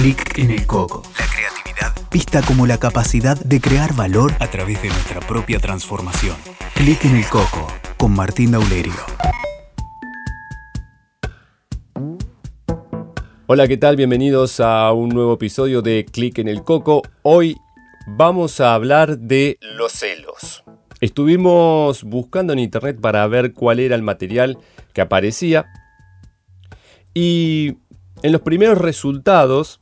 Clic en el coco. La creatividad vista como la capacidad de crear valor a través de nuestra propia transformación. Clic en el coco con Martín Daulerio. Hola, ¿qué tal? Bienvenidos a un nuevo episodio de Clic en el Coco. Hoy vamos a hablar de los celos. Estuvimos buscando en internet para ver cuál era el material que aparecía y en los primeros resultados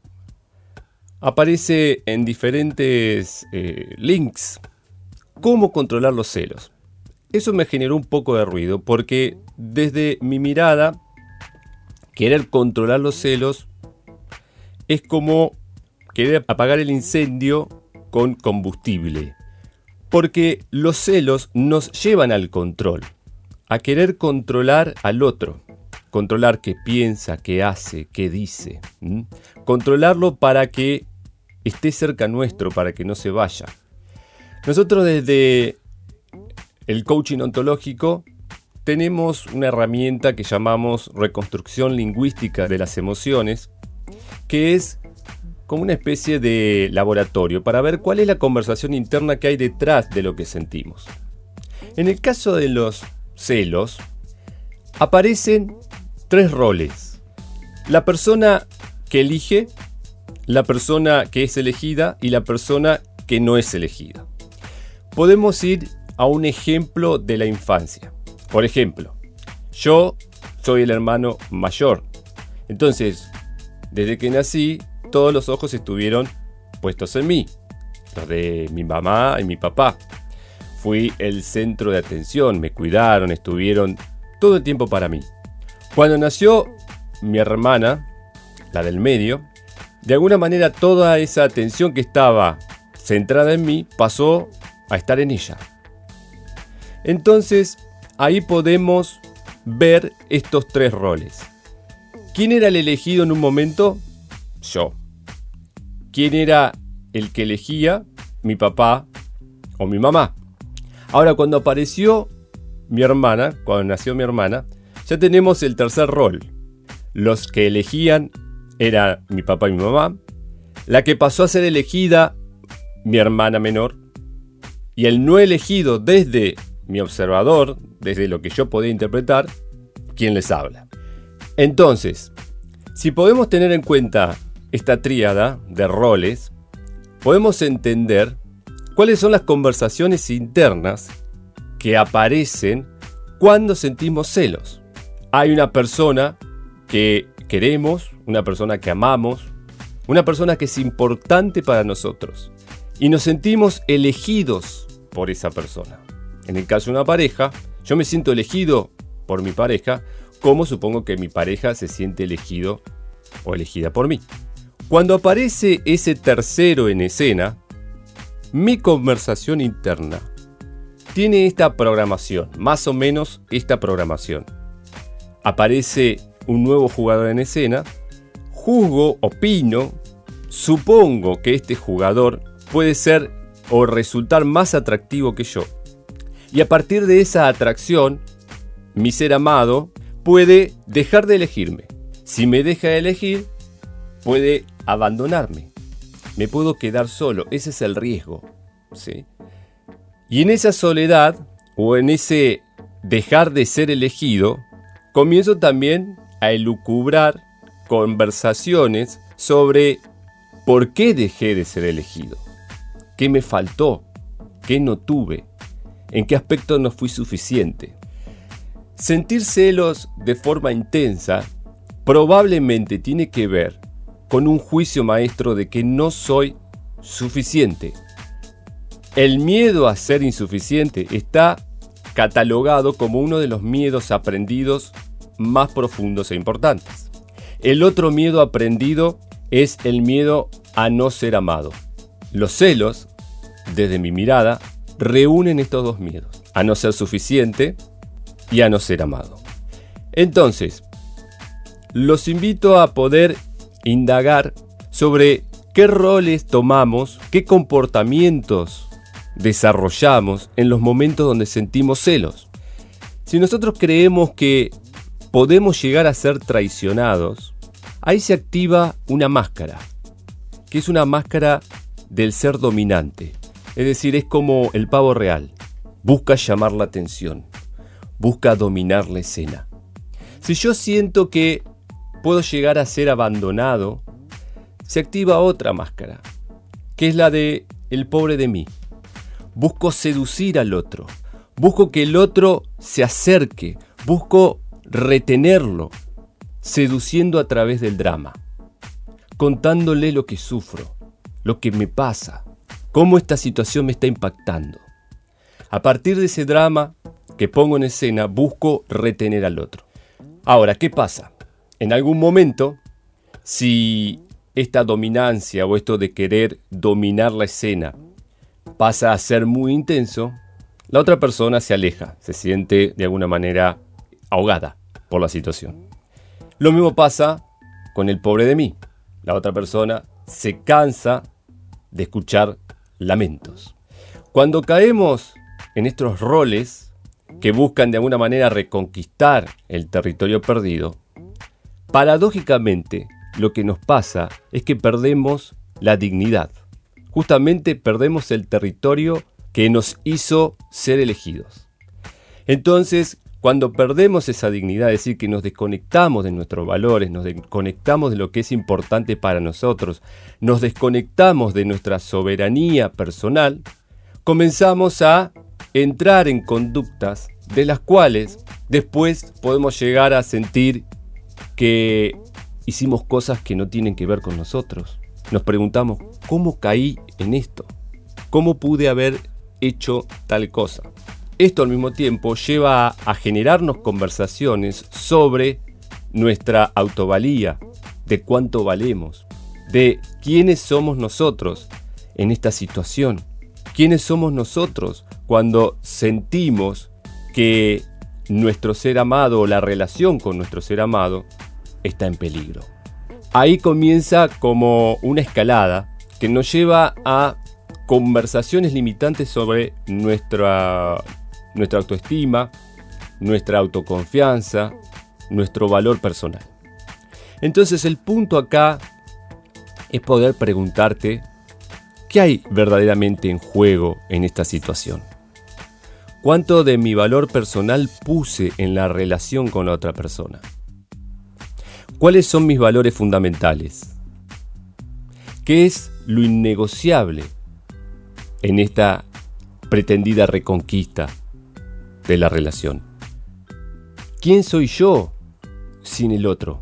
aparece en diferentes eh, links cómo controlar los celos. Eso me generó un poco de ruido porque desde mi mirada, querer controlar los celos es como querer apagar el incendio con combustible. Porque los celos nos llevan al control, a querer controlar al otro controlar qué piensa, qué hace, qué dice. Controlarlo para que esté cerca nuestro, para que no se vaya. Nosotros desde el coaching ontológico tenemos una herramienta que llamamos reconstrucción lingüística de las emociones, que es como una especie de laboratorio para ver cuál es la conversación interna que hay detrás de lo que sentimos. En el caso de los celos, aparecen tres roles. La persona que elige, la persona que es elegida y la persona que no es elegida. Podemos ir a un ejemplo de la infancia. Por ejemplo, yo soy el hermano mayor. Entonces, desde que nací, todos los ojos estuvieron puestos en mí. Los de mi mamá y mi papá. Fui el centro de atención, me cuidaron, estuvieron todo el tiempo para mí. Cuando nació mi hermana, la del medio, de alguna manera toda esa atención que estaba centrada en mí pasó a estar en ella. Entonces, ahí podemos ver estos tres roles. ¿Quién era el elegido en un momento? Yo. ¿Quién era el que elegía? Mi papá o mi mamá. Ahora, cuando apareció mi hermana, cuando nació mi hermana, ya tenemos el tercer rol. Los que elegían era mi papá y mi mamá. La que pasó a ser elegida, mi hermana menor. Y el no elegido desde mi observador, desde lo que yo podía interpretar, quien les habla. Entonces, si podemos tener en cuenta esta tríada de roles, podemos entender cuáles son las conversaciones internas que aparecen cuando sentimos celos hay una persona que queremos, una persona que amamos, una persona que es importante para nosotros y nos sentimos elegidos por esa persona. En el caso de una pareja, yo me siento elegido por mi pareja, como supongo que mi pareja se siente elegido o elegida por mí. Cuando aparece ese tercero en escena, mi conversación interna tiene esta programación, más o menos esta programación aparece un nuevo jugador en escena, juzgo, opino, supongo que este jugador puede ser o resultar más atractivo que yo. Y a partir de esa atracción, mi ser amado puede dejar de elegirme. Si me deja de elegir, puede abandonarme. Me puedo quedar solo. Ese es el riesgo. ¿sí? Y en esa soledad o en ese dejar de ser elegido, comienzo también a elucubrar conversaciones sobre por qué dejé de ser elegido, qué me faltó, qué no tuve, en qué aspecto no fui suficiente. Sentir celos de forma intensa probablemente tiene que ver con un juicio maestro de que no soy suficiente. El miedo a ser insuficiente está catalogado como uno de los miedos aprendidos más profundos e importantes. El otro miedo aprendido es el miedo a no ser amado. Los celos, desde mi mirada, reúnen estos dos miedos, a no ser suficiente y a no ser amado. Entonces, los invito a poder indagar sobre qué roles tomamos, qué comportamientos desarrollamos en los momentos donde sentimos celos. Si nosotros creemos que podemos llegar a ser traicionados, ahí se activa una máscara. que es una máscara del ser dominante. Es decir, es como el pavo real. Busca llamar la atención, busca dominar la escena. Si yo siento que puedo llegar a ser abandonado, se activa otra máscara, que es la de el pobre de mí. Busco seducir al otro, busco que el otro se acerque, busco retenerlo, seduciendo a través del drama, contándole lo que sufro, lo que me pasa, cómo esta situación me está impactando. A partir de ese drama que pongo en escena, busco retener al otro. Ahora, ¿qué pasa? En algún momento, si esta dominancia o esto de querer dominar la escena pasa a ser muy intenso, la otra persona se aleja, se siente de alguna manera ahogada por la situación. Lo mismo pasa con el pobre de mí. La otra persona se cansa de escuchar lamentos. Cuando caemos en estos roles que buscan de alguna manera reconquistar el territorio perdido, paradójicamente lo que nos pasa es que perdemos la dignidad. Justamente perdemos el territorio que nos hizo ser elegidos. Entonces, cuando perdemos esa dignidad, es decir, que nos desconectamos de nuestros valores, nos desconectamos de lo que es importante para nosotros, nos desconectamos de nuestra soberanía personal, comenzamos a entrar en conductas de las cuales después podemos llegar a sentir que hicimos cosas que no tienen que ver con nosotros. Nos preguntamos, ¿cómo caí en esto? ¿Cómo pude haber hecho tal cosa? Esto al mismo tiempo lleva a, generarnos conversaciones sobre nuestra autovalía, de cuánto valemos, de quiénes somos nosotros en esta situación, quiénes somos nosotros cuando sentimos que nuestro ser amado o la relación con nuestro ser amado está en peligro. Ahí comienza como una escalada que nos lleva a conversaciones limitantes sobre nuestra, nuestra autoestima, nuestra autoconfianza, nuestro valor personal. Entonces el punto acá es poder preguntarte qué hay verdaderamente en juego en esta situación. ¿Cuánto de mi valor personal puse en la relación con la otra persona? ¿Cuáles son mis valores fundamentales? ¿Qué es lo innegociable en esta pretendida reconquista de la relación. ¿Quién soy yo sin el otro?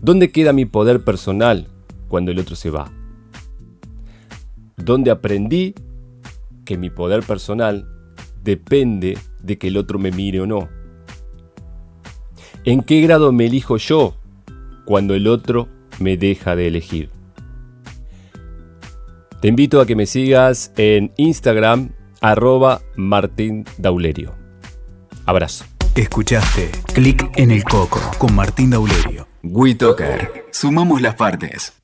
¿Dónde queda mi poder personal cuando el otro se va? ¿Dónde aprendí que mi poder personal depende de que el otro me mire o no? ¿En qué grado me elijo yo cuando el otro me deja de elegir? Te invito a que me sigas en Instagram arroba Martín Daulerio. Abrazo. Escuchaste Clic en el Coco con Martín Daulerio. WeToker. Sumamos las partes.